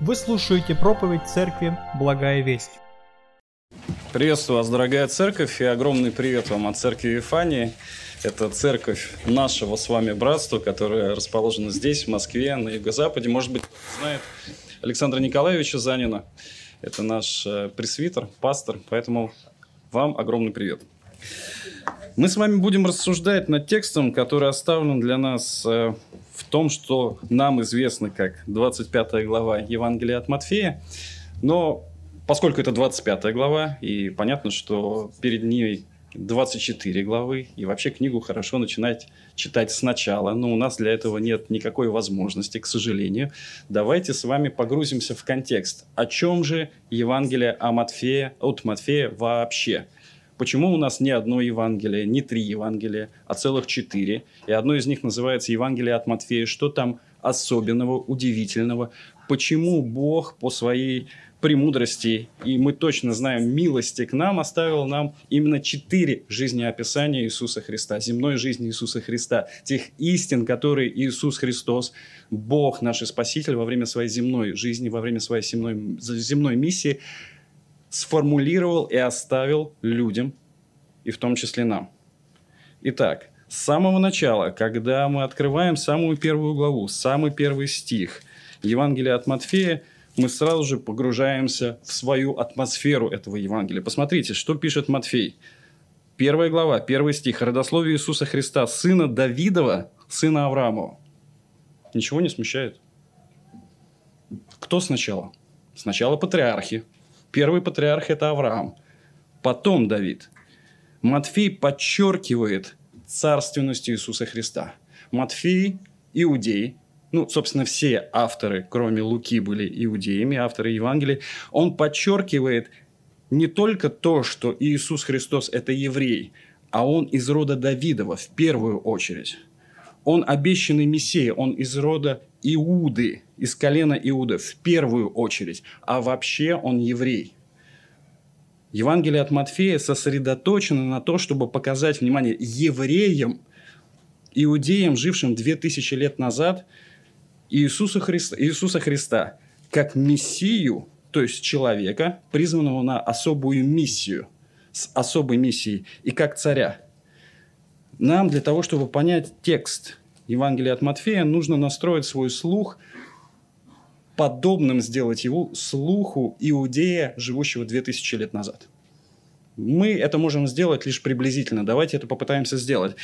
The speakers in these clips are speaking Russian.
Вы слушаете проповедь церкви «Благая весть». Приветствую вас, дорогая церковь, и огромный привет вам от церкви Вифании. Это церковь нашего с вами братства, которая расположена здесь, в Москве, на юго-западе. Может быть, знает Александра Николаевича Занина. Это наш э, пресвитер, пастор, поэтому вам огромный привет. Мы с вами будем рассуждать над текстом, который оставлен для нас э, в том, что нам известно как 25 глава Евангелия от Матфея. Но поскольку это 25 глава, и понятно, что перед ней 24 главы, и вообще книгу хорошо начинать читать сначала, но у нас для этого нет никакой возможности, к сожалению. Давайте с вами погрузимся в контекст. О чем же Евангелие о Матфея, от Матфея вообще? Почему у нас не одно Евангелие, не три Евангелия, а целых четыре? И одно из них называется Евангелие от Матфея. Что там особенного, удивительного? Почему Бог по своей премудрости, и мы точно знаем милости к нам, оставил нам именно четыре жизнеописания Иисуса Христа, земной жизни Иисуса Христа, тех истин, которые Иисус Христос, Бог наш Спаситель во время своей земной жизни, во время своей земной, земной миссии – сформулировал и оставил людям, и в том числе нам. Итак, с самого начала, когда мы открываем самую первую главу, самый первый стих Евангелия от Матфея, мы сразу же погружаемся в свою атмосферу этого Евангелия. Посмотрите, что пишет Матфей. Первая глава, первый стих. Родословие Иисуса Христа, сына Давидова, сына Авраамова. Ничего не смущает? Кто сначала? Сначала патриархи, Первый патриарх – это Авраам, потом Давид. Матфей подчеркивает царственность Иисуса Христа. Матфей – иудей, ну, собственно, все авторы, кроме Луки, были иудеями, авторы Евангелия. Он подчеркивает не только то, что Иисус Христос – это еврей, а он из рода Давидова в первую очередь. Он обещанный Мессия, он из рода Иуды, из колена Иуда в первую очередь, а вообще он еврей. Евангелие от Матфея сосредоточено на то, чтобы показать, внимание, евреям, иудеям, жившим 2000 лет назад, Иисуса Христа, Иисуса Христа как Мессию, то есть человека, призванного на особую миссию, с особой миссией, и как царя. Нам для того, чтобы понять текст Евангелия от Матфея, нужно настроить свой слух, подобным сделать его слуху иудея, живущего 2000 лет назад. Мы это можем сделать лишь приблизительно. Давайте это попытаемся сделать.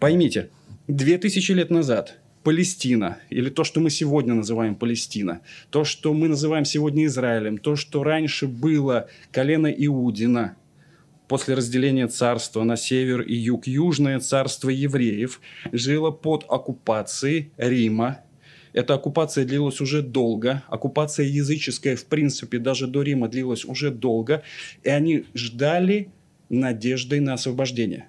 Поймите, 2000 лет назад Палестина, или то, что мы сегодня называем Палестина, то, что мы называем сегодня Израилем, то, что раньше было колено Иудина – после разделения царства на север и юг, южное царство евреев жило под оккупацией Рима. Эта оккупация длилась уже долго. Оккупация языческая, в принципе, даже до Рима длилась уже долго. И они ждали надеждой на освобождение.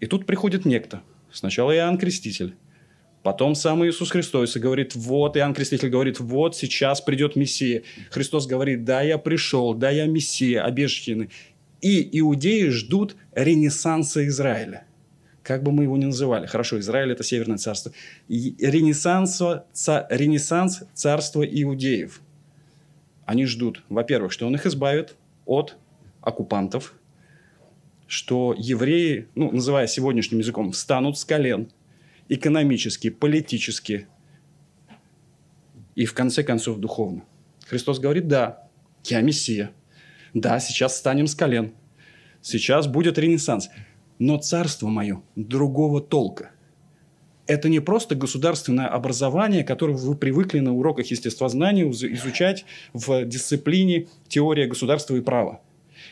И тут приходит некто. Сначала Иоанн Креститель. Потом сам Иисус Христос и говорит, вот, Иоанн Креститель говорит, вот, сейчас придет Мессия. Христос говорит, да, я пришел, да, я Мессия, обещанный и иудеи ждут ренессанса Израиля. Как бы мы его ни называли. Хорошо, Израиль – это Северное царство. Ренессанс, ца, ренессанс царства иудеев. Они ждут, во-первых, что он их избавит от оккупантов, что евреи, ну, называя сегодняшним языком, встанут с колен экономически, политически и, в конце концов, духовно. Христос говорит, да, я Мессия – да, сейчас встанем с колен. Сейчас будет ренессанс. Но царство мое другого толка. Это не просто государственное образование, которое вы привыкли на уроках естествознания изучать в дисциплине теория государства и права.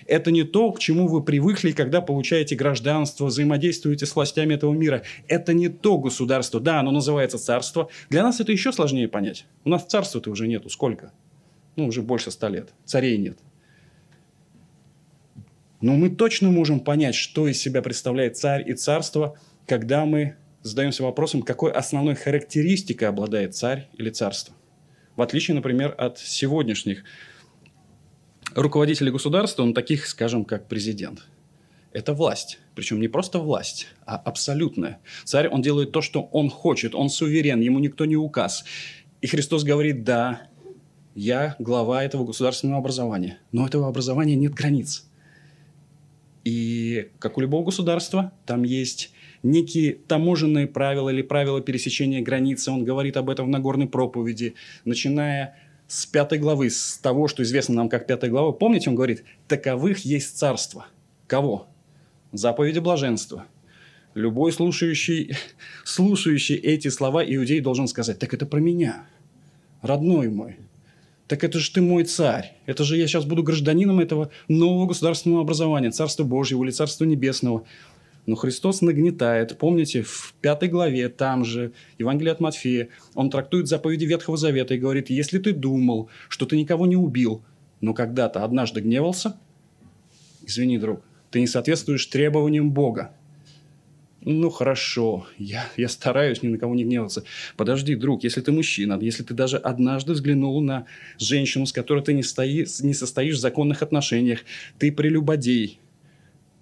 Это не то, к чему вы привыкли, когда получаете гражданство, взаимодействуете с властями этого мира. Это не то государство. Да, оно называется царство. Для нас это еще сложнее понять. У нас царства-то уже нету. Сколько? Ну, уже больше ста лет. Царей нет. Но мы точно можем понять, что из себя представляет царь и царство, когда мы задаемся вопросом, какой основной характеристикой обладает царь или царство. В отличие, например, от сегодняшних руководителей государства, он таких, скажем, как президент. Это власть. Причем не просто власть, а абсолютная. Царь, он делает то, что он хочет, он суверен, ему никто не указ. И Христос говорит, да, Я глава этого государственного образования. Но этого образования нет границ. И, как у любого государства, там есть некие таможенные правила или правила пересечения границы. Он говорит об этом в Нагорной проповеди, начиная с пятой главы, с того, что известно нам как пятая глава. Помните, он говорит, таковых есть царство. Кого? Заповеди блаженства. Любой слушающий, слушающий эти слова иудей должен сказать, так это про меня, родной мой. Так это же ты мой царь. Это же я сейчас буду гражданином этого нового государственного образования, Царства Божьего или Царства Небесного. Но Христос нагнетает. Помните, в пятой главе, там же, Евангелие от Матфея, он трактует заповеди Ветхого Завета и говорит, если ты думал, что ты никого не убил, но когда-то однажды гневался, извини, друг, ты не соответствуешь требованиям Бога. Ну, хорошо, я, я стараюсь ни на кого не гневаться. Подожди, друг, если ты мужчина, если ты даже однажды взглянул на женщину, с которой ты не, стои, не состоишь в законных отношениях, ты прелюбодей.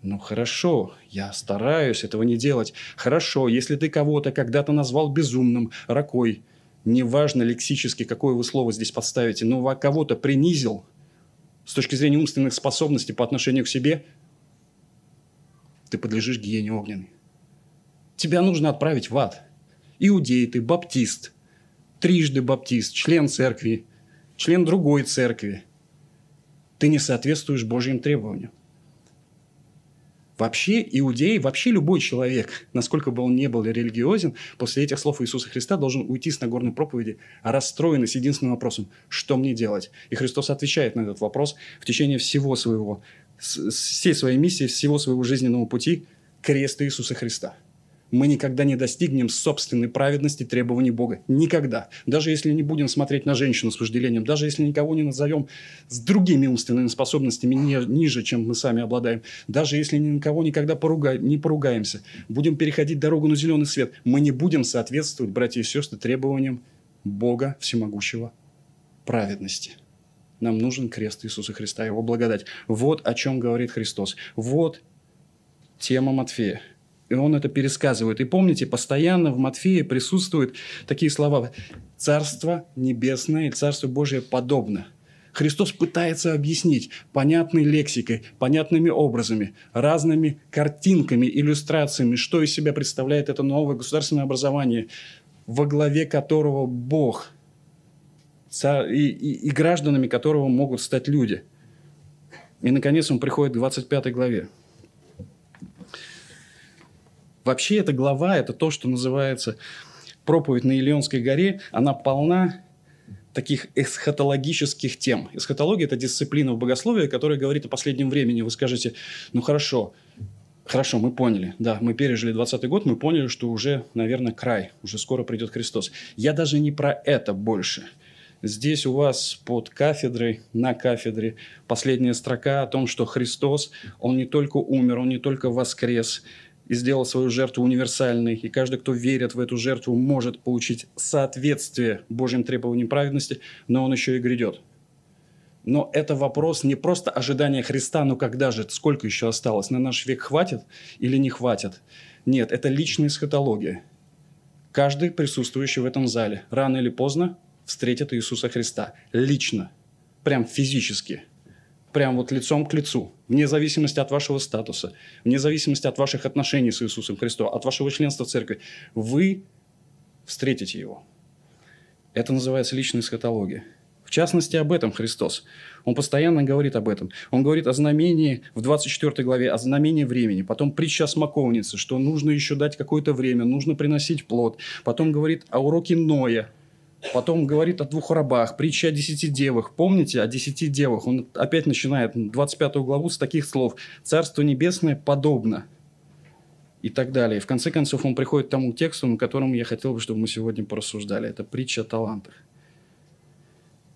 Ну, хорошо, я стараюсь этого не делать. Хорошо, если ты кого-то когда-то назвал безумным, ракой, неважно лексически, какое вы слово здесь подставите, но кого-то принизил с точки зрения умственных способностей по отношению к себе, ты подлежишь гиене огненной тебя нужно отправить в ад. Иудей ты, баптист, трижды баптист, член церкви, член другой церкви. Ты не соответствуешь Божьим требованиям. Вообще иудей, вообще любой человек, насколько бы он не был религиозен, после этих слов Иисуса Христа должен уйти с Нагорной проповеди, расстроенный с единственным вопросом – что мне делать? И Христос отвечает на этот вопрос в течение всего своего, всей своей миссии, всего своего жизненного пути – креста Иисуса Христа – мы никогда не достигнем собственной праведности требований Бога. Никогда. Даже если не будем смотреть на женщину с вожделением, даже если никого не назовем с другими умственными способностями ниже, чем мы сами обладаем, даже если никого никогда поруга... не поругаемся, будем переходить дорогу на зеленый свет, мы не будем соответствовать, братья и сестры, требованиям Бога Всемогущего праведности. Нам нужен крест Иисуса Христа, Его благодать. Вот о чем говорит Христос. Вот тема Матфея. И он это пересказывает. И помните, постоянно в Матфея присутствуют такие слова «Царство небесное Царство Божие подобно». Христос пытается объяснить понятной лексикой, понятными образами, разными картинками, иллюстрациями, что из себя представляет это новое государственное образование, во главе которого Бог и, и, и гражданами которого могут стать люди. И, наконец, он приходит к 25 главе. Вообще эта глава, это то, что называется проповедь на Илионской горе, она полна таких эсхатологических тем. Эсхатология – это дисциплина в богословии, которая говорит о последнем времени. Вы скажете, ну хорошо, Хорошо, мы поняли. Да, мы пережили 20 год, мы поняли, что уже, наверное, край, уже скоро придет Христос. Я даже не про это больше. Здесь у вас под кафедрой, на кафедре, последняя строка о том, что Христос, Он не только умер, Он не только воскрес, и сделал свою жертву универсальной, и каждый, кто верит в эту жертву, может получить соответствие Божьим требованиям праведности, но он еще и грядет. Но это вопрос не просто ожидания Христа, но когда же, сколько еще осталось, на наш век хватит или не хватит? Нет, это личная эсхатология. Каждый присутствующий в этом зале рано или поздно встретит Иисуса Христа. Лично. Прям физически прям вот лицом к лицу, вне зависимости от вашего статуса, вне зависимости от ваших отношений с Иисусом Христом, от вашего членства в церкви, вы встретите Его. Это называется личная эсхатология. В частности, об этом Христос. Он постоянно говорит об этом. Он говорит о знамении в 24 главе, о знамении времени. Потом притча о смоковнице, что нужно еще дать какое-то время, нужно приносить плод. Потом говорит о уроке Ноя, Потом говорит о двух рабах, притча о десяти девах. Помните о десяти девах? Он опять начинает 25 главу с таких слов. «Царство небесное подобно» и так далее. И в конце концов он приходит к тому тексту, на котором я хотел бы, чтобы мы сегодня порассуждали. Это притча о талантах.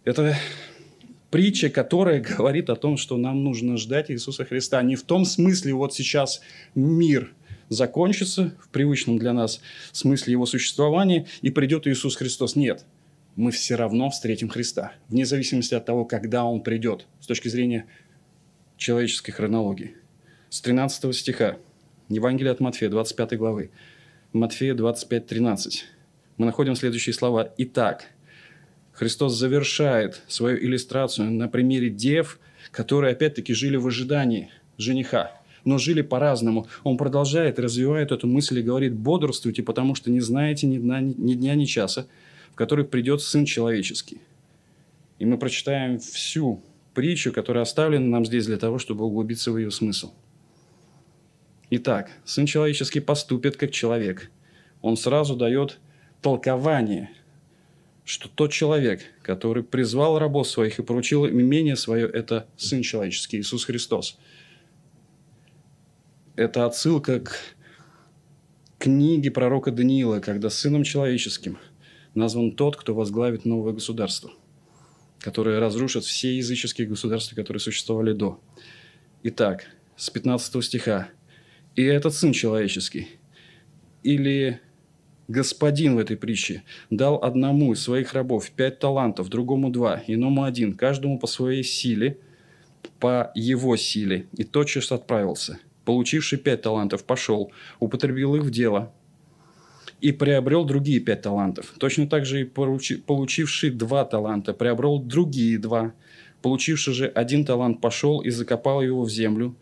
Это притча, которая говорит о том, что нам нужно ждать Иисуса Христа. Не в том смысле, вот сейчас мир закончится в привычном для нас смысле его существования, и придет Иисус Христос. Нет мы все равно встретим Христа, вне зависимости от того, когда Он придет, с точки зрения человеческой хронологии. С 13 стиха, Евангелие от Матфея, 25 главы, Матфея 25, 13, мы находим следующие слова. «Итак, Христос завершает свою иллюстрацию на примере дев, которые опять-таки жили в ожидании жениха, но жили по-разному. Он продолжает, развивает эту мысль и говорит, бодрствуйте, потому что не знаете ни дня, ни дня, ни часа, в который придет Сын Человеческий. И мы прочитаем всю притчу, которая оставлена нам здесь для того, чтобы углубиться в ее смысл. Итак, Сын Человеческий поступит как человек. Он сразу дает толкование, что тот человек, который призвал рабов своих и поручил им имение свое, это Сын Человеческий, Иисус Христос. Это отсылка к книге пророка Даниила, когда Сыном Человеческим назван тот, кто возглавит новое государство – которые разрушат все языческие государства, которые существовали до. Итак, с 15 стиха. «И этот Сын Человеческий, или Господин в этой притче, дал одному из своих рабов пять талантов, другому два, иному один, каждому по своей силе, по его силе, и тотчас отправился. Получивший пять талантов пошел, употребил их в дело, и приобрел другие пять талантов. Точно так же и получивший два таланта приобрел другие два. Получивший же один талант пошел и закопал его в землю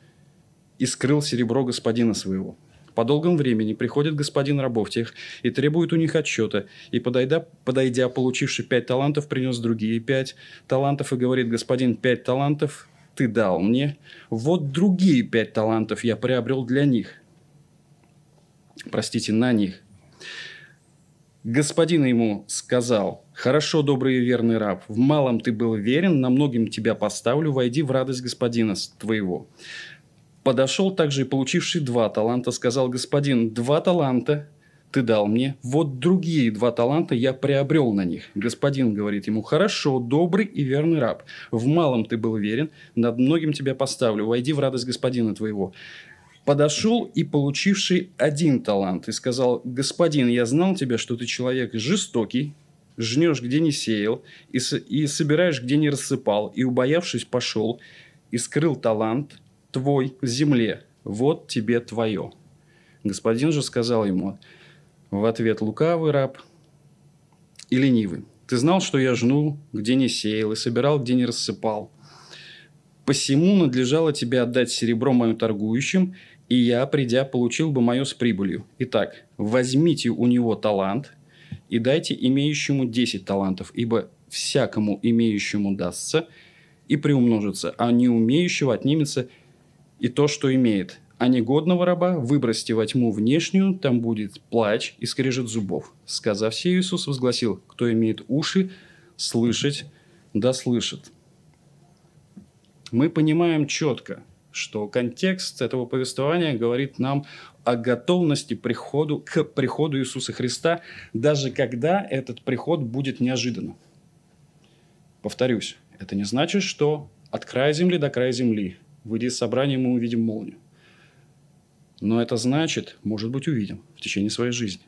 и скрыл серебро господина своего. По долгом времени приходит господин рабов тех и требует у них отчета, и, подойдя, подойдя, получивший пять талантов, принес другие пять талантов и говорит, господин, пять талантов ты дал мне, вот другие пять талантов я приобрел для них. Простите, на них. Господин ему сказал, «Хорошо, добрый и верный раб, в малом ты был верен, на многим тебя поставлю, войди в радость господина твоего». Подошел также и получивший два таланта, сказал, «Господин, два таланта ты дал мне, вот другие два таланта я приобрел на них». Господин говорит ему, «Хорошо, добрый и верный раб, в малом ты был верен, над многим тебя поставлю, войди в радость господина твоего» подошел и получивший один талант и сказал, господин, я знал тебя, что ты человек жестокий, жнешь, где не сеял, и, и собираешь, где не рассыпал, и, убоявшись, пошел, и скрыл талант твой в земле, вот тебе твое. Господин же сказал ему в ответ лукавый раб и ленивый. Ты знал, что я жну, где не сеял, и собирал, где не рассыпал. Посему надлежало тебе отдать серебро мою торгующим, и я, придя, получил бы мое с прибылью. Итак, возьмите у него талант и дайте имеющему 10 талантов, ибо всякому имеющему дастся и приумножится, а не умеющего отнимется и то, что имеет. А негодного раба выбросьте во тьму внешнюю, там будет плач и скрежет зубов. Сказав все, Иисус возгласил, кто имеет уши, слышать, да слышит. Мы понимаем четко, что контекст этого повествования говорит нам о готовности приходу, к приходу Иисуса Христа, даже когда этот приход будет неожиданным. Повторюсь, это не значит, что от края земли до края земли, выйдя из собрания, мы увидим молнию. Но это значит, может быть, увидим в течение своей жизни.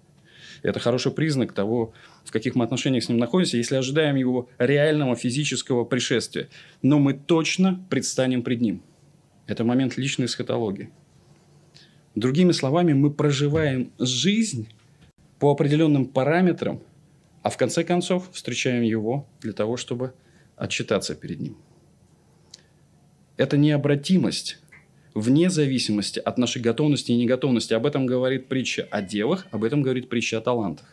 Это хороший признак того, в каких мы отношениях с ним находимся, если ожидаем его реального физического пришествия. Но мы точно предстанем пред ним – это момент личной эсхатологии. Другими словами, мы проживаем жизнь по определенным параметрам, а в конце концов встречаем его для того, чтобы отчитаться перед ним. Это необратимость вне зависимости от нашей готовности и неготовности. Об этом говорит притча о девах, об этом говорит притча о талантах.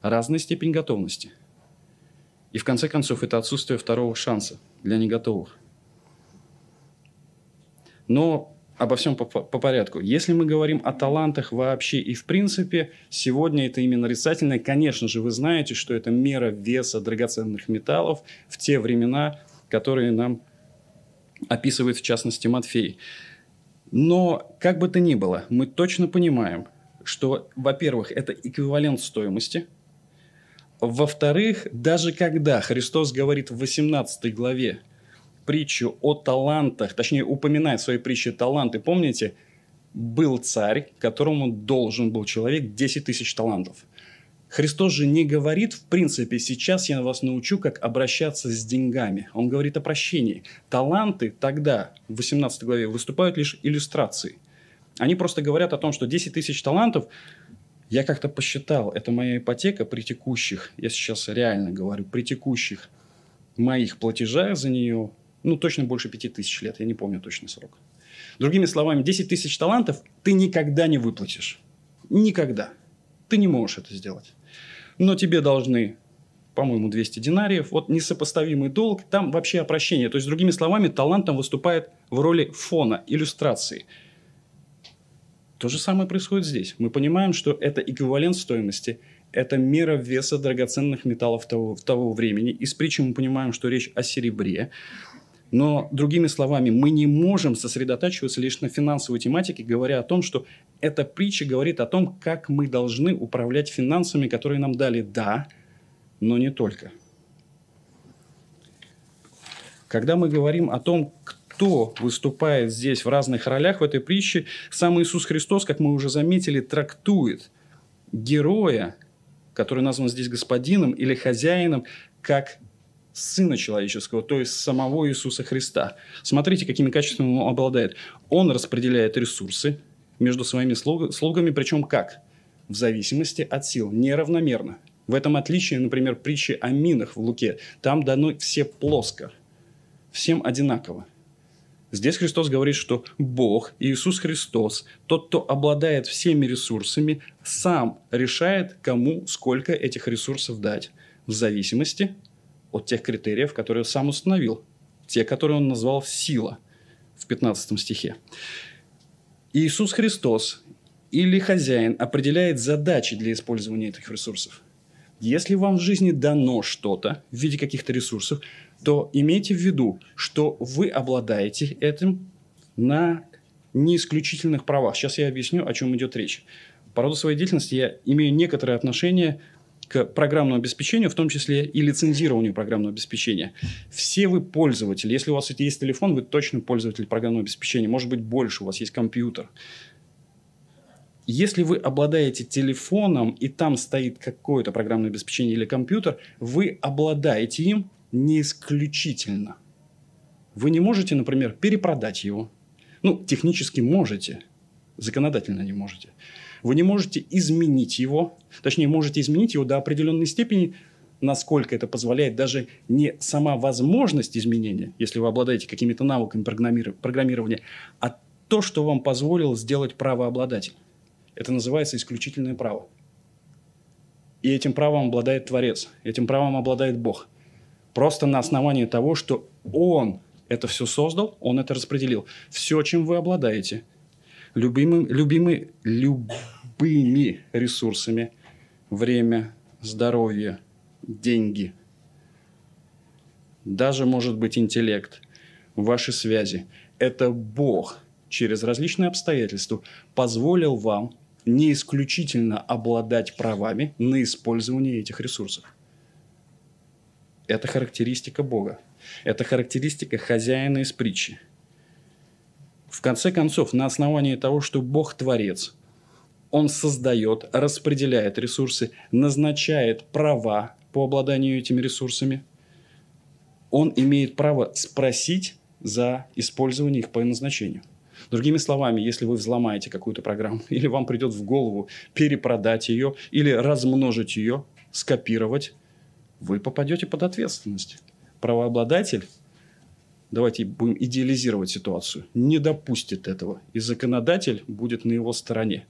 Разная степень готовности. И в конце концов, это отсутствие второго шанса для неготовых. Но обо всем по, по порядку. Если мы говорим о талантах вообще и в принципе, сегодня это именно нарицательное. Конечно же, вы знаете, что это мера веса драгоценных металлов в те времена, которые нам описывает в частности Матфей. Но, как бы то ни было, мы точно понимаем, что, во-первых, это эквивалент стоимости. Во-вторых, даже когда Христос говорит в 18 главе притчу о талантах, точнее, упоминает в своей притче таланты. Помните, был царь, которому должен был человек 10 тысяч талантов. Христос же не говорит, в принципе, сейчас я вас научу, как обращаться с деньгами. Он говорит о прощении. Таланты тогда, в 18 главе, выступают лишь иллюстрацией. Они просто говорят о том, что 10 тысяч талантов Я как-то посчитал, это моя ипотека при текущих, я сейчас реально говорю, при текущих моих платежах за нее, ну, точно больше пяти тысяч лет, я не помню точный срок. Другими словами, 10 тысяч талантов ты никогда не выплатишь. Никогда. Ты не можешь это сделать. Но тебе должны, по-моему, 200 динариев. Вот несопоставимый долг, там вообще опрощение. То есть, другими словами, талант там выступает в роли фона, иллюстрации – то же самое происходит здесь. Мы понимаем, что это эквивалент стоимости, это мера веса драгоценных металлов того, того времени. Из притчи мы понимаем, что речь о серебре. Но, другими словами, мы не можем сосредотачиваться лишь на финансовой тематике, говоря о том, что эта притча говорит о том, как мы должны управлять финансами, которые нам дали, да, но не только. Когда мы говорим о том, кто выступает здесь в разных ролях в этой притче, сам Иисус Христос, как мы уже заметили, трактует героя, который назван здесь господином или хозяином, как Сына Человеческого, то есть самого Иисуса Христа. Смотрите, какими качествами он обладает. Он распределяет ресурсы между своими слугами, причем как? В зависимости от сил, неравномерно. В этом отличие, например, притчи о минах в Луке. Там дано все плоско, всем одинаково. Здесь Христос говорит, что Бог, Иисус Христос, тот, кто обладает всеми ресурсами, сам решает, кому сколько этих ресурсов дать, в зависимости от тех критериев, которые сам установил, те, которые он назвал сила в 15 стихе. Иисус Христос или хозяин определяет задачи для использования этих ресурсов. Если вам в жизни дано что-то в виде каких-то ресурсов, то имейте в виду, что вы обладаете этим на неисключительных правах. Сейчас я объясню, о чем идет речь. По роду своей деятельности я имею некоторое отношение к программному обеспечению, в том числе и лицензированию программного обеспечения. Все вы пользователи. Если у вас есть телефон, вы точно пользователь программного обеспечения. Может быть, больше, у вас есть компьютер. Если вы обладаете телефоном, и там стоит какое-то программное обеспечение или компьютер, вы обладаете им не исключительно. Вы не можете, например, перепродать его. Ну, технически можете, законодательно не можете. Вы не можете изменить его, точнее, можете изменить его до определенной степени, насколько это позволяет даже не сама возможность изменения, если вы обладаете какими-то навыками программирования, а то, что вам позволил сделать правообладатель. Это называется исключительное право. И этим правом обладает Творец, этим правом обладает Бог. Просто на основании того, что Он это все создал, Он это распределил. Все, чем вы обладаете, любимым, любимый, любыми ресурсами, время, здоровье, деньги, даже, может быть, интеллект, ваши связи. Это Бог через различные обстоятельства позволил вам не исключительно обладать правами на использование этих ресурсов. Это характеристика Бога. Это характеристика хозяина из притчи. В конце концов, на основании того, что Бог творец, Он создает, распределяет ресурсы, назначает права по обладанию этими ресурсами, Он имеет право спросить за использование их по назначению. Другими словами, если вы взломаете какую-то программу, или вам придет в голову перепродать ее, или размножить ее, скопировать, вы попадете под ответственность. Правообладатель, давайте будем идеализировать ситуацию, не допустит этого, и законодатель будет на его стороне.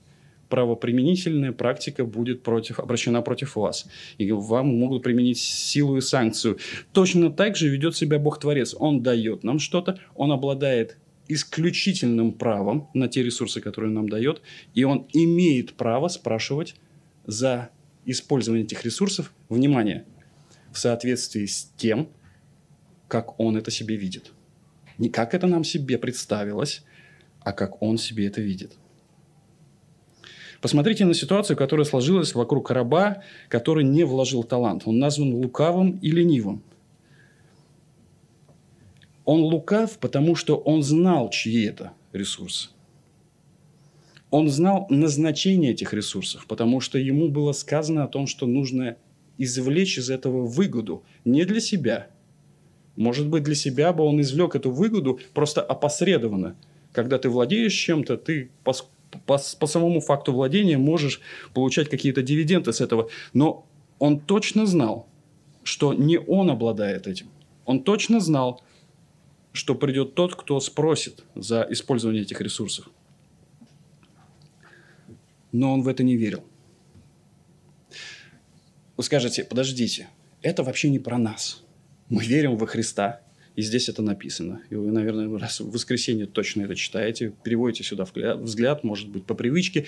Правоприменительная практика будет против, обращена против вас. И вам могут применить силу и санкцию. Точно так же ведет себя Бог-творец. Он дает нам что-то, он обладает исключительным правом на те ресурсы, которые он нам дает, и он имеет право спрашивать за использование этих ресурсов, внимание, в соответствии с тем, как он это себе видит. Не как это нам себе представилось, а как он себе это видит. Посмотрите на ситуацию, которая сложилась вокруг раба, который не вложил талант. Он назван лукавым и ленивым. Он лукав, потому что он знал, чьи это ресурсы. Он знал назначение этих ресурсов, потому что ему было сказано о том, что нужно извлечь из этого выгоду не для себя. Может быть, для себя бы он извлек эту выгоду просто опосредованно. Когда ты владеешь чем-то, ты по, по самому факту владения можешь получать какие-то дивиденды с этого. Но он точно знал, что не он обладает этим. Он точно знал, что придет тот, кто спросит за использование этих ресурсов. Но он в это не верил. Вы скажете, подождите, это вообще не про нас. Мы верим во Христа, и здесь это написано. И вы, наверное, раз в воскресенье точно это читаете, переводите сюда взгляд, может быть, по привычке,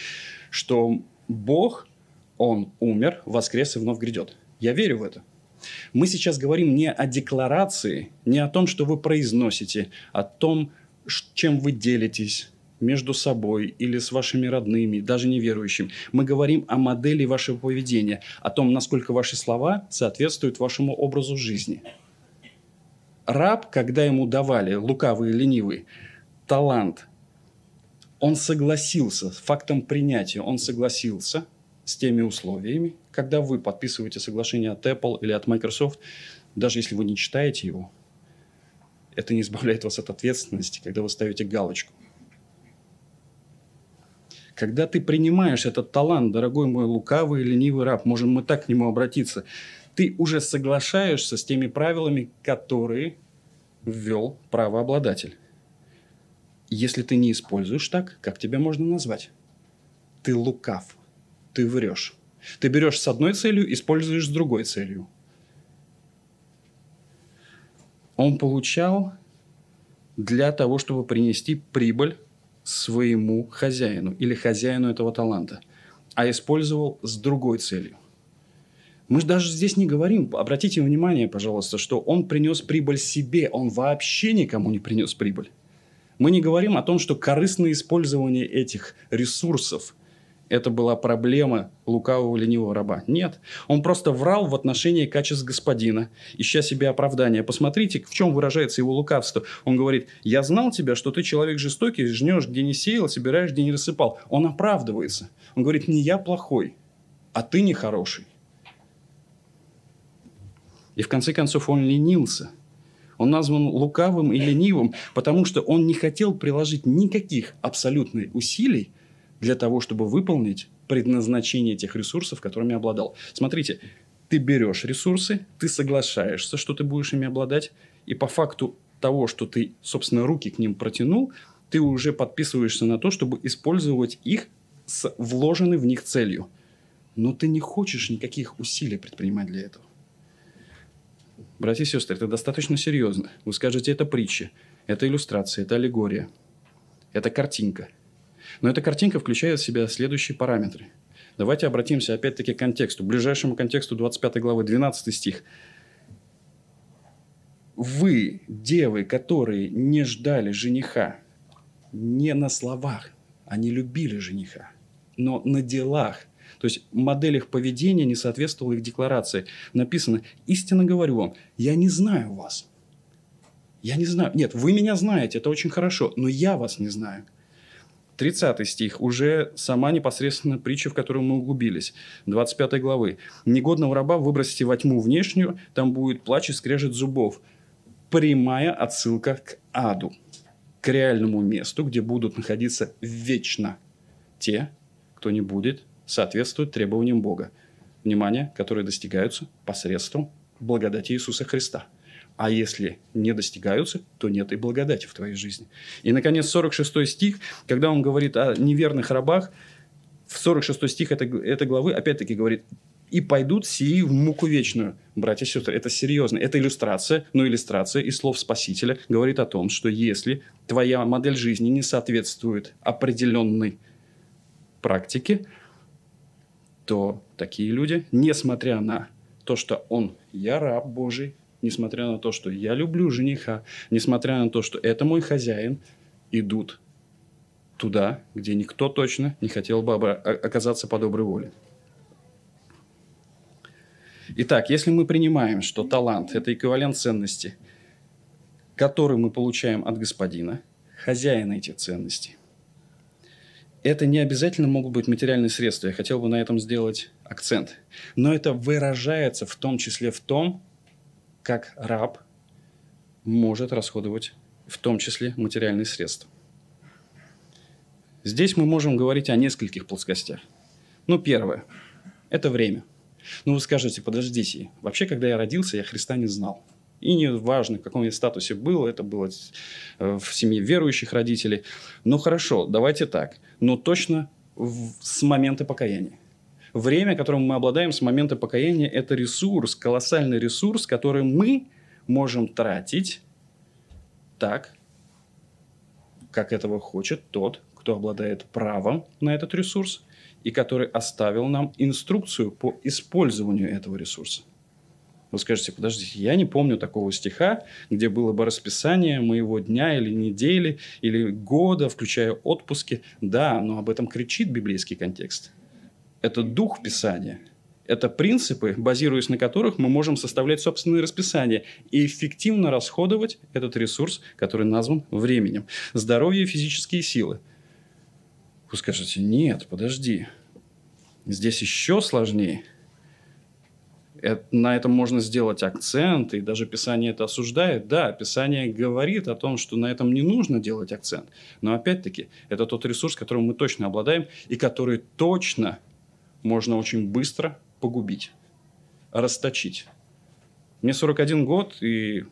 что Бог, Он умер, воскрес и вновь грядет. Я верю в это. Мы сейчас говорим не о декларации, не о том, что вы произносите, о том, чем вы делитесь между собой или с вашими родными, даже неверующими. Мы говорим о модели вашего поведения, о том, насколько ваши слова соответствуют вашему образу жизни – раб, когда ему давали, лукавый и ленивый, талант, он согласился с фактом принятия, он согласился с теми условиями, когда вы подписываете соглашение от Apple или от Microsoft, даже если вы не читаете его, это не избавляет вас от ответственности, когда вы ставите галочку. Когда ты принимаешь этот талант, дорогой мой лукавый и ленивый раб, можем мы так к нему обратиться, ты уже соглашаешься с теми правилами, которые ввел правообладатель. Если ты не используешь так, как тебя можно назвать? Ты лукав, ты врешь. Ты берешь с одной целью, используешь с другой целью. Он получал для того, чтобы принести прибыль своему хозяину или хозяину этого таланта, а использовал с другой целью. Мы же даже здесь не говорим, обратите внимание, пожалуйста, что он принес прибыль себе, он вообще никому не принес прибыль. Мы не говорим о том, что корыстное использование этих ресурсов – это была проблема лукавого ленивого раба. Нет, он просто врал в отношении качеств господина, ища себе оправдания. Посмотрите, в чем выражается его лукавство. Он говорит, я знал тебя, что ты человек жестокий, жнешь, где не сеял, собираешь, где не рассыпал. Он оправдывается. Он говорит, не я плохой, а ты нехороший. И в конце концов он ленился. Он назван лукавым и ленивым, потому что он не хотел приложить никаких абсолютных усилий для того, чтобы выполнить предназначение тех ресурсов, которыми обладал. Смотрите, ты берешь ресурсы, ты соглашаешься, что ты будешь ими обладать, и по факту того, что ты, собственно, руки к ним протянул, ты уже подписываешься на то, чтобы использовать их с вложенной в них целью. Но ты не хочешь никаких усилий предпринимать для этого. Братья и сестры, это достаточно серьезно. Вы скажете, это притча, это иллюстрация, это аллегория, это картинка. Но эта картинка включает в себя следующие параметры. Давайте обратимся опять-таки к контексту, ближайшему контексту 25 главы, 12 стих. Вы, девы, которые не ждали жениха, не на словах, они любили жениха, но на делах – то есть модель их поведения не соответствовала их декларации. Написано, истинно говорю вам, я не знаю вас. Я не знаю. Нет, вы меня знаете, это очень хорошо, но я вас не знаю. 30 стих, уже сама непосредственно притча, в которую мы углубились. 25 главы. «Негодного раба выбросите во тьму внешнюю, там будет плач и скрежет зубов». Прямая отсылка к аду, к реальному месту, где будут находиться вечно те, кто не будет соответствуют требованиям Бога. Внимание, которые достигаются посредством благодати Иисуса Христа. А если не достигаются, то нет и благодати в твоей жизни. И, наконец, 46 стих, когда он говорит о неверных рабах, в 46 стих этой, этой главы опять-таки говорит, и пойдут сии в муку вечную. Братья и сестры, это серьезно. Это иллюстрация, но иллюстрация из слов Спасителя говорит о том, что если твоя модель жизни не соответствует определенной практике, то такие люди, несмотря на то, что он «я раб Божий», несмотря на то, что я люблю жениха, несмотря на то, что это мой хозяин, идут туда, где никто точно не хотел бы оказаться по доброй воле. Итак, если мы принимаем, что талант – это эквивалент ценности, который мы получаем от господина, хозяина этих ценностей – это не обязательно могут быть материальные средства. Я хотел бы на этом сделать акцент. Но это выражается в том числе в том, как раб может расходовать в том числе материальные средства. Здесь мы можем говорить о нескольких плоскостях. Ну, первое – это время. Ну, вы скажете, подождите, вообще, когда я родился, я Христа не знал. И не важно, в каком я статусе был, это было э, в семье верующих родителей. Ну, хорошо, давайте так. Но точно в, с момента покаяния. Время, которым мы обладаем с момента покаяния, это ресурс, колоссальный ресурс, который мы можем тратить так, как этого хочет тот, кто обладает правом на этот ресурс и который оставил нам инструкцию по использованию этого ресурса. Вы скажете, подождите, я не помню такого стиха, где было бы расписание моего дня или недели, или года, включая отпуски. Да, но об этом кричит библейский контекст. Это дух Писания – это принципы, базируясь на которых мы можем составлять собственные расписания и эффективно расходовать этот ресурс, который назван временем. Здоровье и физические силы. Вы скажете, нет, подожди, здесь еще сложнее. Это, на этом можно сделать акцент, и даже Писание это осуждает. Да, Писание говорит о том, что на этом не нужно делать акцент. Но опять-таки, это тот ресурс, которым мы точно обладаем, и который точно можно очень быстро погубить, расточить. Мне 41 год, и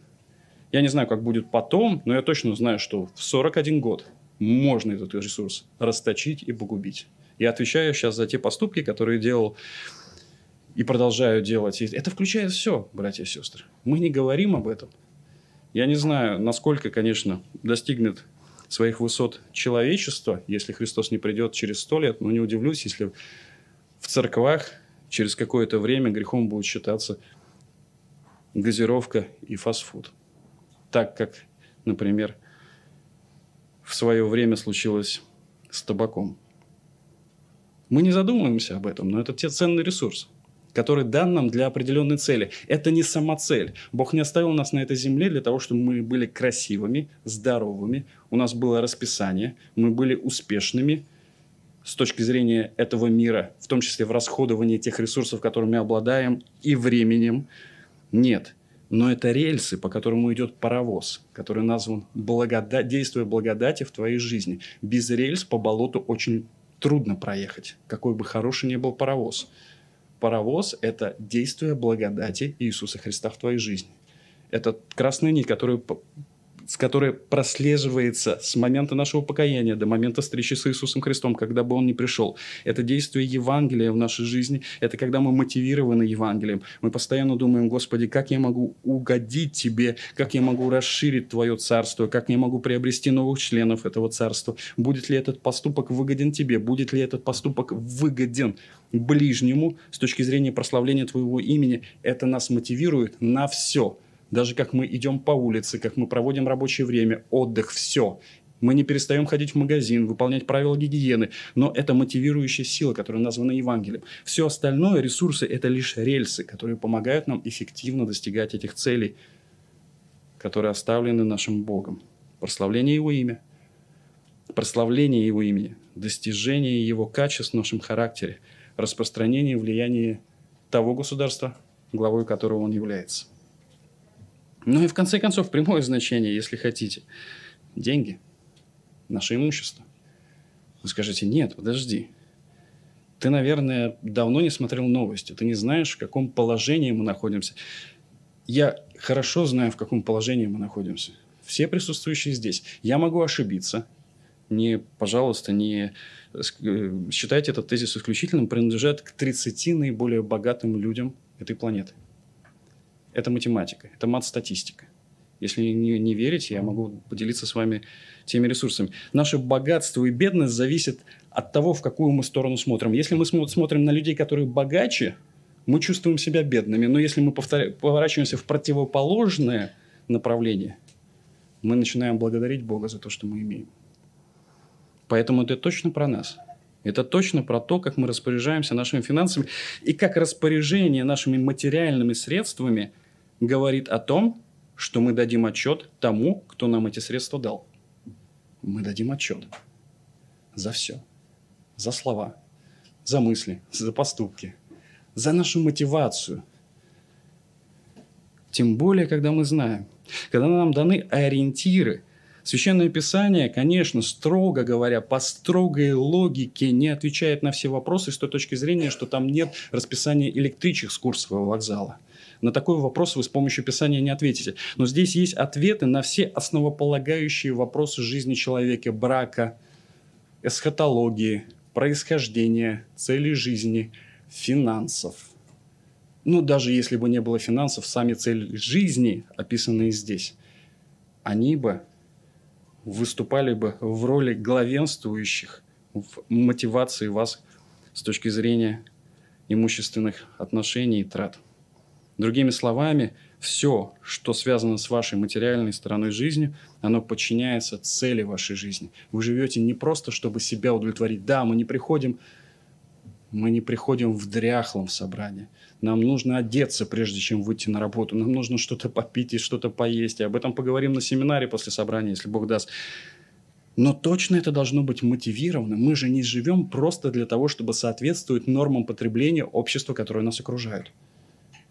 я не знаю, как будет потом, но я точно знаю, что в 41 год можно этот ресурс расточить и погубить. Я отвечаю сейчас за те поступки, которые делал и продолжаю делать. Это включает все, братья и сестры. Мы не говорим об этом. Я не знаю, насколько, конечно, достигнет своих высот человечества, если Христос не придет через сто лет, но не удивлюсь, если в церквах через какое-то время грехом будет считаться газировка и фастфуд. Так как, например, в свое время случилось с табаком. Мы не задумываемся об этом, но это те ценный ресурс, который дан нам для определенной цели. Это не сама цель. Бог не оставил нас на этой земле для того, чтобы мы были красивыми, здоровыми, у нас было расписание, мы были успешными, с точки зрения этого мира, в том числе в расходовании тех ресурсов, которыми обладаем, и временем, нет. Но это рельсы, по которому идет паровоз, который назван благодать, действие благодати в твоей жизни. Без рельс по болоту очень трудно проехать, какой бы хороший ни был паровоз. Паровоз – это действие благодати Иисуса Христа в твоей жизни. Это красная нить, которая с которой прослеживается с момента нашего покаяния до момента встречи с Иисусом Христом, когда бы Он не пришел. Это действие Евангелия в нашей жизни. Это когда мы мотивированы Евангелием. Мы постоянно думаем, Господи, как я могу угодить Тебе, как я могу расширить Твое царство, как я могу приобрести новых членов этого царства. Будет ли этот поступок выгоден Тебе? Будет ли этот поступок выгоден ближнему с точки зрения прославления Твоего имени? Это нас мотивирует на все – даже как мы идем по улице, как мы проводим рабочее время, отдых, все. Мы не перестаем ходить в магазин, выполнять правила гигиены, но это мотивирующая сила, которая названа Евангелием. Все остальное, ресурсы – это лишь рельсы, которые помогают нам эффективно достигать этих целей, которые оставлены нашим Богом. Прославление Его имя, прославление Его имени, достижение Его качеств в нашем характере, распространение влияния того государства, главой которого Он является. Ну и в конце концов, прямое значение, если хотите. Деньги, наше имущество. Вы скажете, нет, подожди. Ты, наверное, давно не смотрел новости. Ты не знаешь, в каком положении мы находимся. Я хорошо знаю, в каком положении мы находимся. Все присутствующие здесь. Я могу ошибиться. Не, пожалуйста, не э, считайте этот тезис исключительным. Принадлежат к 30 наиболее богатым людям этой планеты. Это математика, это мат-статистика. Если не, не верите, я могу поделиться с вами теми ресурсами. Наше богатство и бедность зависят от того, в какую мы сторону смотрим. Если мы смотрим на людей, которые богаче, мы чувствуем себя бедными. Но если мы повторя... поворачиваемся в противоположное направление, мы начинаем благодарить Бога за то, что мы имеем. Поэтому это точно про нас. Это точно про то, как мы распоряжаемся нашими финансами и как распоряжение нашими материальными средствами – говорит о том, что мы дадим отчет тому, кто нам эти средства дал. Мы дадим отчет за все. За слова, за мысли, за поступки, за нашу мотивацию. Тем более, когда мы знаем, когда нам даны ориентиры Священное Писание, конечно, строго говоря, по строгой логике не отвечает на все вопросы с той точки зрения, что там нет расписания электричек с Курского вокзала. На такой вопрос вы с помощью Писания не ответите. Но здесь есть ответы на все основополагающие вопросы жизни человека, брака, эсхатологии, происхождения, цели жизни, финансов. Ну, даже если бы не было финансов, сами цели жизни, описанные здесь, они бы выступали бы в роли главенствующих в мотивации вас с точки зрения имущественных отношений и трат. Другими словами, все, что связано с вашей материальной стороной жизни, оно подчиняется цели вашей жизни. Вы живете не просто, чтобы себя удовлетворить. Да, мы не приходим, мы не приходим в дряхлом собрании. Нам нужно одеться, прежде чем выйти на работу. Нам нужно что-то попить и что-то поесть. И об этом поговорим на семинаре после собрания, если Бог даст. Но точно это должно быть мотивировано. Мы же не живем просто для того, чтобы соответствовать нормам потребления общества, которое нас окружает.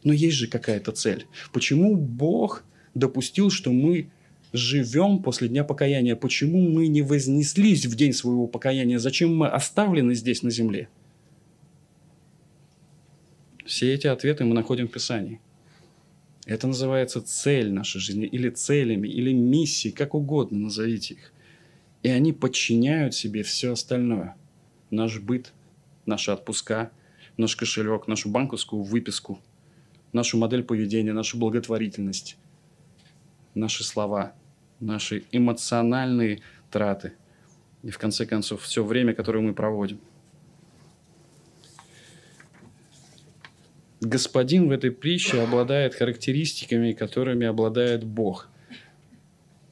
Но есть же какая-то цель. Почему Бог допустил, что мы живем после дня покаяния? Почему мы не вознеслись в день своего покаяния? Зачем мы оставлены здесь на земле? Все эти ответы мы находим в Писании. Это называется цель нашей жизни, или целями, или миссией, как угодно назовите их. И они подчиняют себе все остальное. Наш быт, наши отпуска, наш кошелек, нашу банковскую выписку – нашу модель поведения, нашу благотворительность, наши слова, наши эмоциональные траты и, в конце концов, все время, которое мы проводим. Господин в этой притче обладает характеристиками, которыми обладает Бог.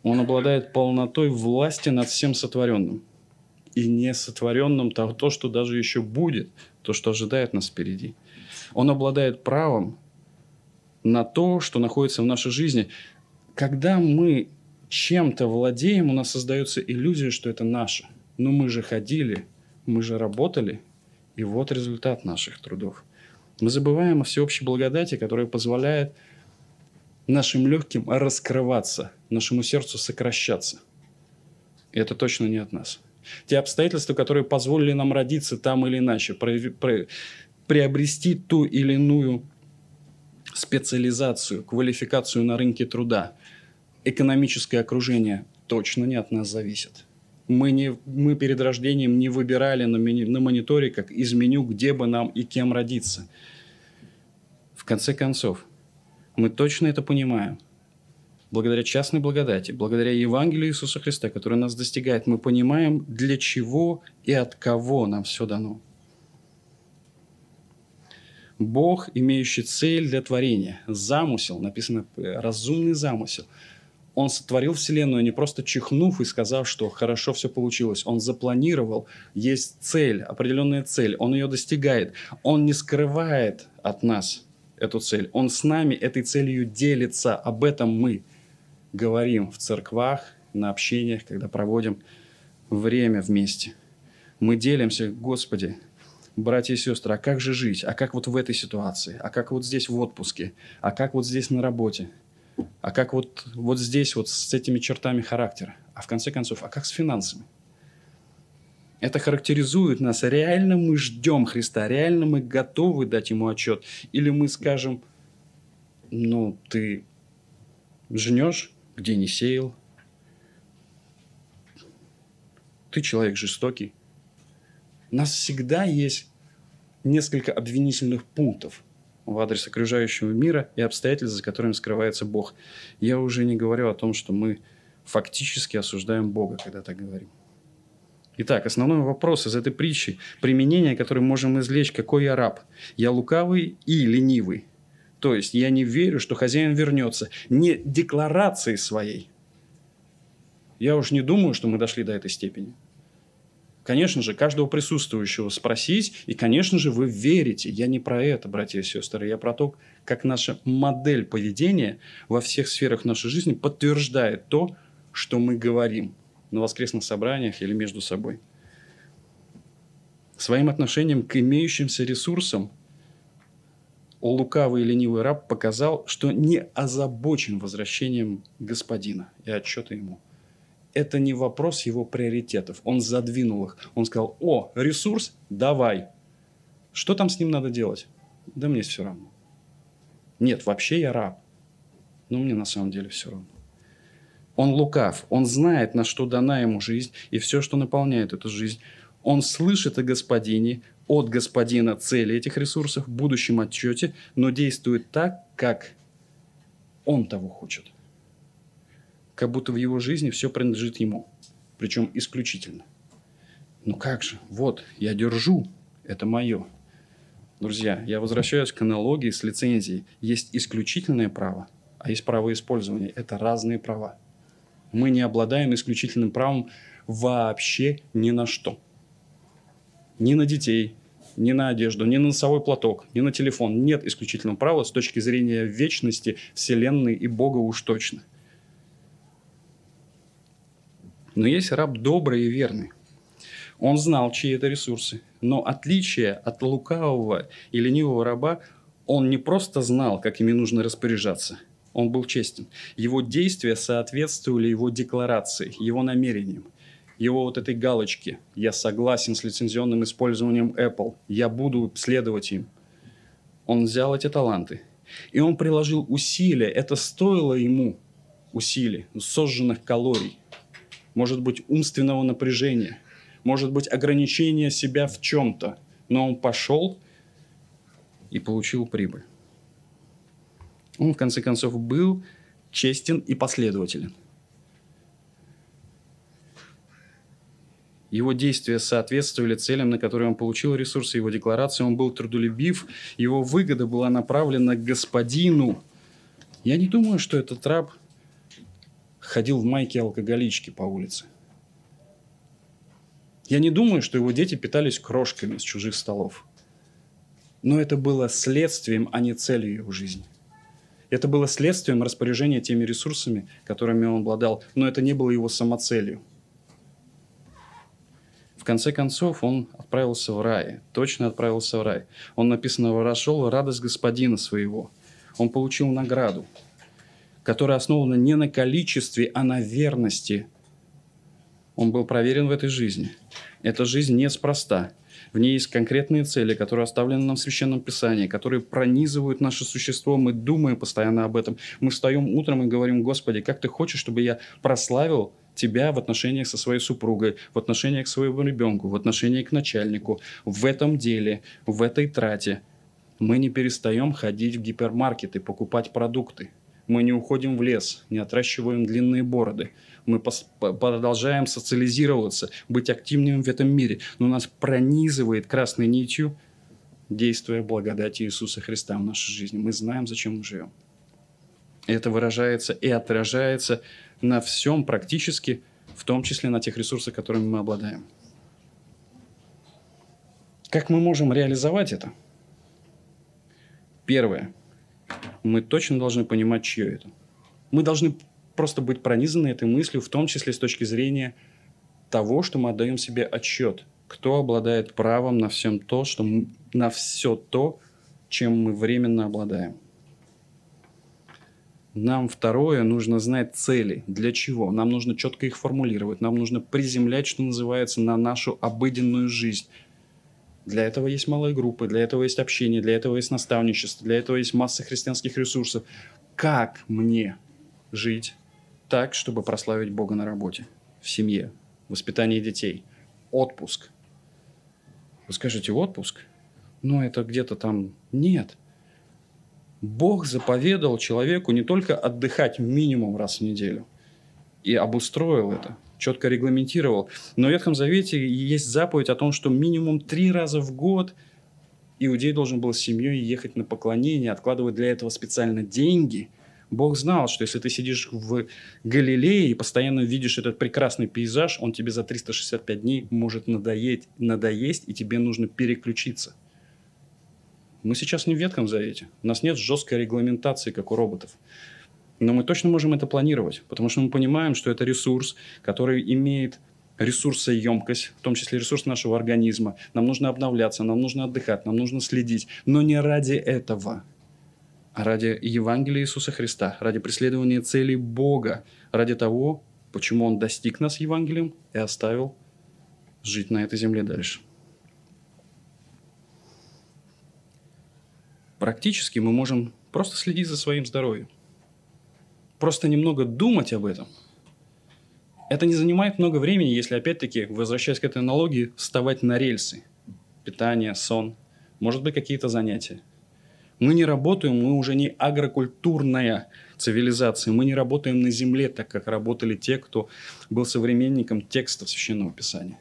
Он обладает полнотой власти над всем сотворенным. И не сотворенным то, то, что даже еще будет, то, что ожидает нас впереди. Он обладает правом на то, что находится в нашей жизни. Когда мы чем-то владеем, у нас создается иллюзия, что это наше. Но мы же ходили, мы же работали, и вот результат наших трудов. Мы забываем о всеобщей благодати, которая позволяет нашим легким раскрываться, нашему сердцу сокращаться. И это точно не от нас. Те обстоятельства, которые позволили нам родиться там или иначе, приобрести ту или иную специализацию, квалификацию на рынке труда, экономическое окружение точно не от нас зависит. Мы, не, мы перед рождением не выбирали на, мини, на мониторе, как из меню, где бы нам и кем родиться. В конце концов, мы точно это понимаем. Благодаря частной благодати, благодаря Евангелию Иисуса Христа, который нас достигает, мы понимаем, для чего и от кого нам все дано. Бог, имеющий цель для творения, замысел, написано разумный замысел. Он сотворил Вселенную не просто чихнув и сказав, что хорошо все получилось. Он запланировал, есть цель, определенная цель. Он ее достигает. Он не скрывает от нас эту цель. Он с нами этой целью делится. Об этом мы говорим в церквах, на общениях, когда проводим время вместе. Мы делимся, Господи, братья и сестры, а как же жить? А как вот в этой ситуации? А как вот здесь в отпуске? А как вот здесь на работе? А как вот, вот здесь вот с этими чертами характера? А в конце концов, а как с финансами? Это характеризует нас. Реально мы ждем Христа, реально мы готовы дать Ему отчет. Или мы скажем, ну, ты жнешь, где не сеял. Ты человек жестокий. У нас всегда есть несколько обвинительных пунктов в адрес окружающего мира и обстоятельств, за которыми скрывается Бог. Я уже не говорю о том, что мы фактически осуждаем Бога, когда так говорим. Итак, основной вопрос из этой притчи, применение, которое можем извлечь, какой я раб. Я лукавый и ленивый. То есть я не верю, что хозяин вернется. Не декларацией своей. Я уж не думаю, что мы дошли до этой степени конечно же, каждого присутствующего спросить, и, конечно же, вы верите. Я не про это, братья и сестры, я про то, как наша модель поведения во всех сферах нашей жизни подтверждает то, что мы говорим на воскресных собраниях или между собой. Своим отношением к имеющимся ресурсам лукавый и ленивый раб показал, что не озабочен возвращением господина и отчета ему. Это не вопрос его приоритетов. Он задвинул их. Он сказал, о, ресурс, давай. Что там с ним надо делать? Да мне все равно. Нет, вообще я раб. Но мне на самом деле все равно. Он лукав, он знает, на что дана ему жизнь и все, что наполняет эту жизнь. Он слышит о господине, от господина цели этих ресурсов в будущем отчете, но действует так, как он того хочет. Как будто в его жизни все принадлежит ему, причем исключительно. Ну как же, вот, я держу, это мое. Друзья, я возвращаюсь к аналогии с лицензией. Есть исключительное право, а есть право использования. Это разные права. Мы не обладаем исключительным правом вообще ни на что. Ни на детей, ни на одежду, ни на носовой платок, ни на телефон. Нет исключительного права с точки зрения вечности, Вселенной и Бога уж точно. Но есть раб добрый и верный. Он знал, чьи это ресурсы. Но отличие от лукавого и ленивого раба, он не просто знал, как ими нужно распоряжаться. Он был честен. Его действия соответствовали его декларации, его намерениям его вот этой галочки «Я согласен с лицензионным использованием Apple, я буду следовать им». Он взял эти таланты, и он приложил усилия. Это стоило ему усилий, сожженных калорий, может быть, умственного напряжения, может быть, ограничения себя в чем-то. Но он пошел и получил прибыль. Он, в конце концов, был честен и последователен. Его действия соответствовали целям, на которые он получил ресурсы, его декларации. Он был трудолюбив, его выгода была направлена к господину. Я не думаю, что этот раб ходил в майке алкоголички по улице. Я не думаю, что его дети питались крошками с чужих столов. Но это было следствием, а не целью его жизни. Это было следствием распоряжения теми ресурсами, которыми он обладал, но это не было его самоцелью. В конце концов, он отправился в рай, точно отправился в рай. Он, написано, «Ворошел радость господина своего». Он получил награду, которая основана не на количестве, а на верности. Он был проверен в этой жизни. Эта жизнь неспроста. В ней есть конкретные цели, которые оставлены нам в Священном Писании, которые пронизывают наше существо. Мы думаем постоянно об этом. Мы встаем утром и говорим, Господи, как Ты хочешь, чтобы я прославил тебя в отношениях со своей супругой, в отношениях к своему ребенку, в отношении к начальнику, в этом деле, в этой трате. Мы не перестаем ходить в гипермаркеты, покупать продукты. Мы не уходим в лес, не отращиваем длинные бороды. Мы продолжаем социализироваться, быть активными в этом мире. Но нас пронизывает красной нитью действие благодати Иисуса Христа в нашей жизни. Мы знаем, зачем мы живем. Это выражается и отражается на всем практически, в том числе на тех ресурсах, которыми мы обладаем. Как мы можем реализовать это? Первое. Мы точно должны понимать, чье это. Мы должны просто быть пронизаны этой мыслью, в том числе с точки зрения того, что мы отдаем себе отчет, кто обладает правом на всем то, что мы, на все то, чем мы временно обладаем. Нам второе, нужно знать цели. Для чего? Нам нужно четко их формулировать. Нам нужно приземлять, что называется, на нашу обыденную жизнь. Для этого есть малые группы, для этого есть общение, для этого есть наставничество, для этого есть масса христианских ресурсов. Как мне жить так, чтобы прославить Бога на работе, в семье, воспитании детей? Отпуск. Вы скажете, отпуск? Ну, это где-то там... Нет. Бог заповедал человеку не только отдыхать минимум раз в неделю, и обустроил это, четко регламентировал. Но в Ветхом Завете есть заповедь о том, что минимум три раза в год иудей должен был с семьей ехать на поклонение, откладывать для этого специально деньги. Бог знал, что если ты сидишь в Галилее и постоянно видишь этот прекрасный пейзаж, он тебе за 365 дней может надоесть, надоесть и тебе нужно переключиться – мы сейчас не в Ветхом Завете. У нас нет жесткой регламентации, как у роботов. Но мы точно можем это планировать, потому что мы понимаем, что это ресурс, который имеет ресурсоемкость, в том числе ресурс нашего организма. Нам нужно обновляться, нам нужно отдыхать, нам нужно следить. Но не ради этого, а ради Евангелия Иисуса Христа, ради преследования целей Бога, ради того, почему Он достиг нас Евангелием и оставил жить на этой земле дальше. Практически мы можем просто следить за своим здоровьем. Просто немного думать об этом. Это не занимает много времени, если, опять-таки, возвращаясь к этой аналогии, вставать на рельсы. Питание, сон, может быть, какие-то занятия. Мы не работаем, мы уже не агрокультурная цивилизация, мы не работаем на земле, так как работали те, кто был современником текстов Священного Писания.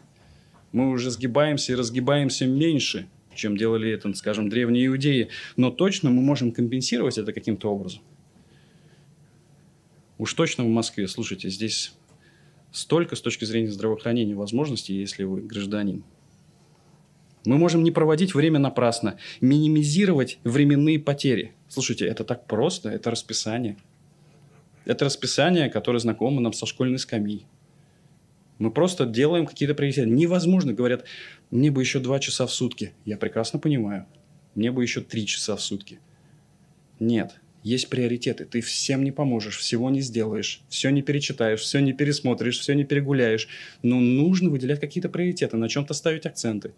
Мы уже сгибаемся и разгибаемся меньше, чем делали это, скажем, древние иудеи. Но точно мы можем компенсировать это каким-то образом. Уж точно в Москве, слушайте, здесь столько с точки зрения здравоохранения возможностей, если вы гражданин. Мы можем не проводить время напрасно, минимизировать временные потери. Слушайте, это так просто, это расписание. Это расписание, которое знакомо нам со школьной скамьи. Мы просто делаем какие-то приоритеты. Невозможно, говорят, мне бы еще два часа в сутки. Я прекрасно понимаю. Мне бы еще три часа в сутки. Нет, есть приоритеты. Ты всем не поможешь, всего не сделаешь, все не перечитаешь, все не пересмотришь, все не перегуляешь. Но нужно выделять какие-то приоритеты, на чем-то ставить акценты.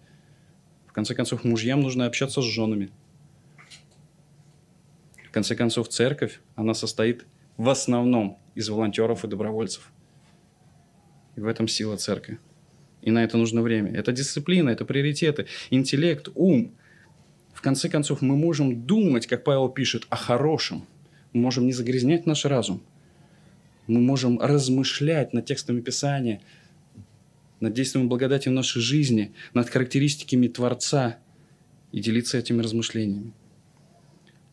В конце концов, мужьям нужно общаться с женами. В конце концов, церковь, она состоит в основном из волонтеров и добровольцев. И в этом сила церкви. И на это нужно время. Это дисциплина, это приоритеты, интеллект, ум. В конце концов, мы можем думать, как Павел пишет, о хорошем. Мы можем не загрязнять наш разум. Мы можем размышлять над текстами Писания, над действием благодати в нашей жизни, над характеристиками Творца и делиться этими размышлениями.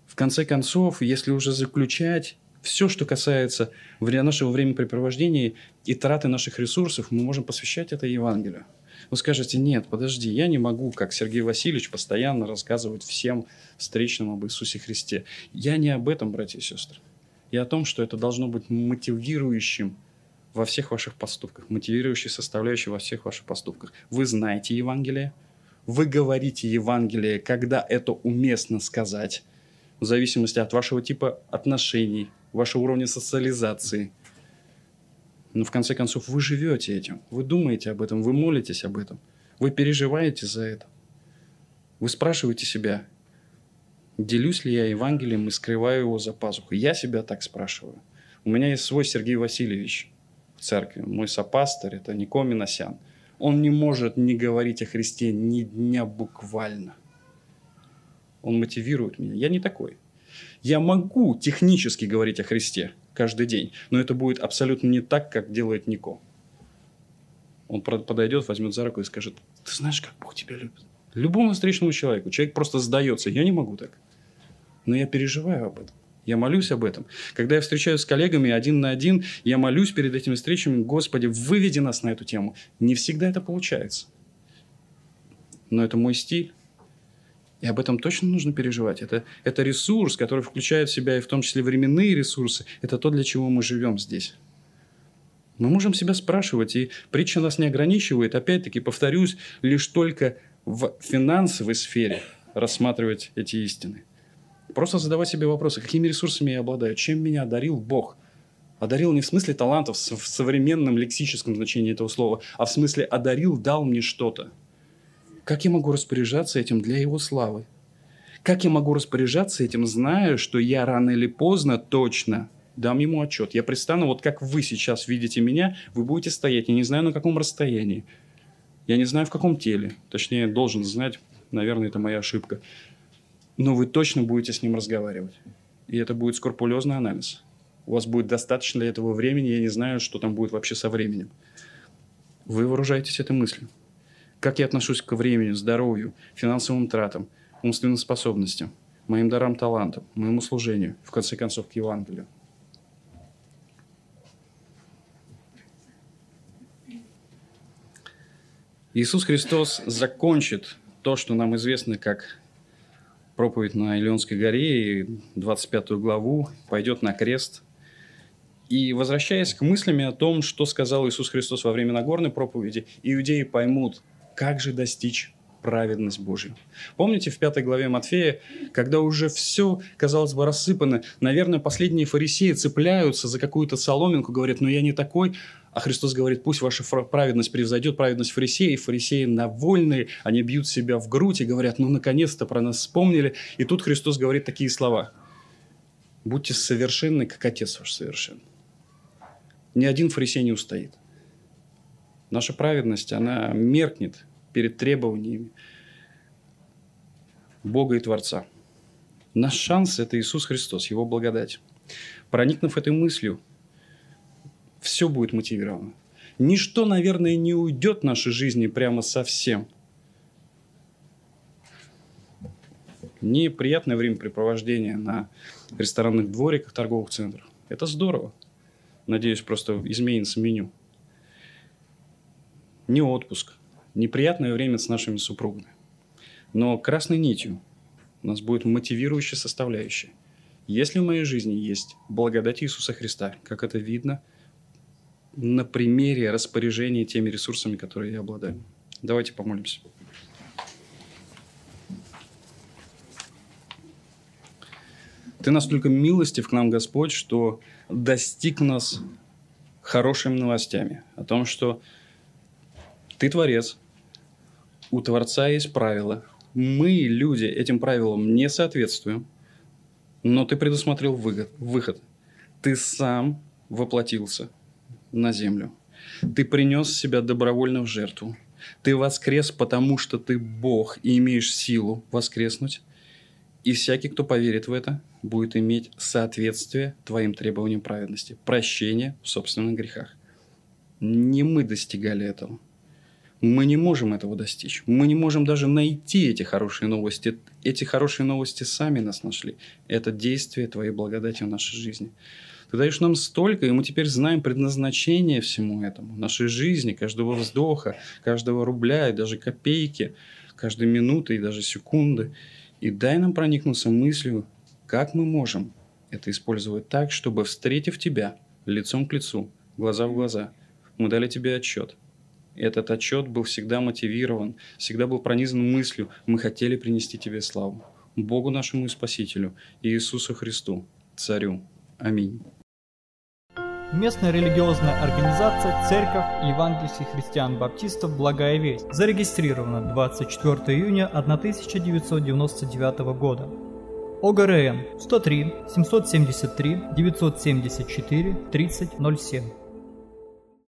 В конце концов, если уже заключать все, что касается нашего времяпрепровождения и траты наших ресурсов, мы можем посвящать это Евангелию. Вы скажете, нет, подожди, я не могу, как Сергей Васильевич, постоянно рассказывать всем встречным об Иисусе Христе. Я не об этом, братья и сестры. Я о том, что это должно быть мотивирующим во всех ваших поступках, мотивирующей составляющей во всех ваших поступках. Вы знаете Евангелие, вы говорите Евангелие, когда это уместно сказать, в зависимости от вашего типа отношений, вашего уровня социализации. Но в конце концов вы живете этим, вы думаете об этом, вы молитесь об этом, вы переживаете за это. Вы спрашиваете себя, делюсь ли я Евангелием и скрываю его за пазухой. Я себя так спрашиваю. У меня есть свой Сергей Васильевич в церкви, мой сопастырь, это Нико Миносян. Он не может не говорить о Христе ни дня буквально. Он мотивирует меня. Я не такой. Я могу технически говорить о Христе каждый день, но это будет абсолютно не так, как делает Нико. Он подойдет, возьмет за руку и скажет, ты знаешь, как Бог тебя любит. Любому встречному человеку. Человек просто сдается. Я не могу так. Но я переживаю об этом. Я молюсь об этом. Когда я встречаюсь с коллегами один на один, я молюсь перед этими встречами, Господи, выведи нас на эту тему. Не всегда это получается. Но это мой стиль. И об этом точно нужно переживать. Это, это ресурс, который включает в себя и в том числе временные ресурсы. Это то, для чего мы живем здесь. Мы можем себя спрашивать, и притча нас не ограничивает, опять-таки, повторюсь, лишь только в финансовой сфере рассматривать эти истины. Просто задавать себе вопросы, какими ресурсами я обладаю, чем меня одарил Бог. Одарил не в смысле талантов в современном лексическом значении этого слова, а в смысле одарил, дал мне что-то – как я могу распоряжаться этим для его славы? Как я могу распоряжаться этим, зная, что я рано или поздно точно дам ему отчет. Я пристану, вот как вы сейчас видите меня, вы будете стоять, я не знаю на каком расстоянии, я не знаю в каком теле, точнее должен знать, наверное, это моя ошибка, но вы точно будете с ним разговаривать. И это будет скрупулезный анализ. У вас будет достаточно для этого времени, я не знаю, что там будет вообще со временем. Вы вооружаетесь этой мыслью. Как я отношусь к времени, здоровью, финансовым тратам, умственным способностям, моим дарам, талантам, моему служению, в конце концов, к Евангелию. Иисус Христос закончит то, что нам известно как проповедь на Илионской горе, и 25 главу, пойдет на крест. И возвращаясь к мыслями о том, что сказал Иисус Христос во время Нагорной проповеди, иудеи поймут, как же достичь праведность Божью. Помните в пятой главе Матфея, когда уже все, казалось бы, рассыпано, наверное, последние фарисеи цепляются за какую-то соломинку, говорят, ну я не такой, А Христос говорит, пусть ваша праведность превзойдет праведность фарисеев. Фарисеи навольные, они бьют себя в грудь и говорят, ну, наконец-то про нас вспомнили. И тут Христос говорит такие слова. Будьте совершенны, как Отец ваш совершен. Ни один фарисей не устоит. Наша праведность, она меркнет перед требованиями Бога и Творца. Наш шанс – это Иисус Христос, Его благодать. Проникнув этой мыслью, все будет мотивировано. Ничто, наверное, не уйдет в нашей жизни прямо совсем. Неприятное приятное времяпрепровождение на ресторанных двориках, торговых центрах. Это здорово. Надеюсь, просто изменится меню. Не отпуск. Неприятное время с нашими супругами. Но красной нитью у нас будет мотивирующая составляющая. Если в моей жизни есть благодать Иисуса Христа, как это видно – на примере распоряжения теми ресурсами, которые я обладаю. Давайте помолимся. Ты настолько милостив к нам, Господь, что достиг нас хорошими новостями о том, что Ты Творец, у Творца есть правила. Мы, люди, этим правилам не соответствуем, но Ты предусмотрел выход. выход. Ты сам воплотился – на землю. Ты принес себя добровольно в жертву. Ты воскрес, потому что ты Бог и имеешь силу воскреснуть. И всякий, кто поверит в это, будет иметь соответствие твоим требованиям праведности, прощение в собственных грехах. Не мы достигали этого. Мы не можем этого достичь. Мы не можем даже найти эти хорошие новости. Эти хорошие новости сами нас нашли. Это действие Твоей благодати в нашей жизни. Ты даешь нам столько, и мы теперь знаем предназначение всему этому, нашей жизни, каждого вздоха, каждого рубля и даже копейки, каждой минуты и даже секунды. И дай нам проникнуться мыслью, как мы можем это использовать так, чтобы, встретив Тебя лицом к лицу, глаза в глаза, мы дали Тебе отчет. Этот отчет был всегда мотивирован, всегда был пронизан мыслью, мы хотели принести Тебе славу. Богу нашему и Спасителю, и Иисусу Христу, Царю. Аминь. Местная религиозная организация Церковь Евангельских христиан-баптистов «Благая весть» зарегистрирована 24 июня 1999 года. ОГРН 103 773 974 3007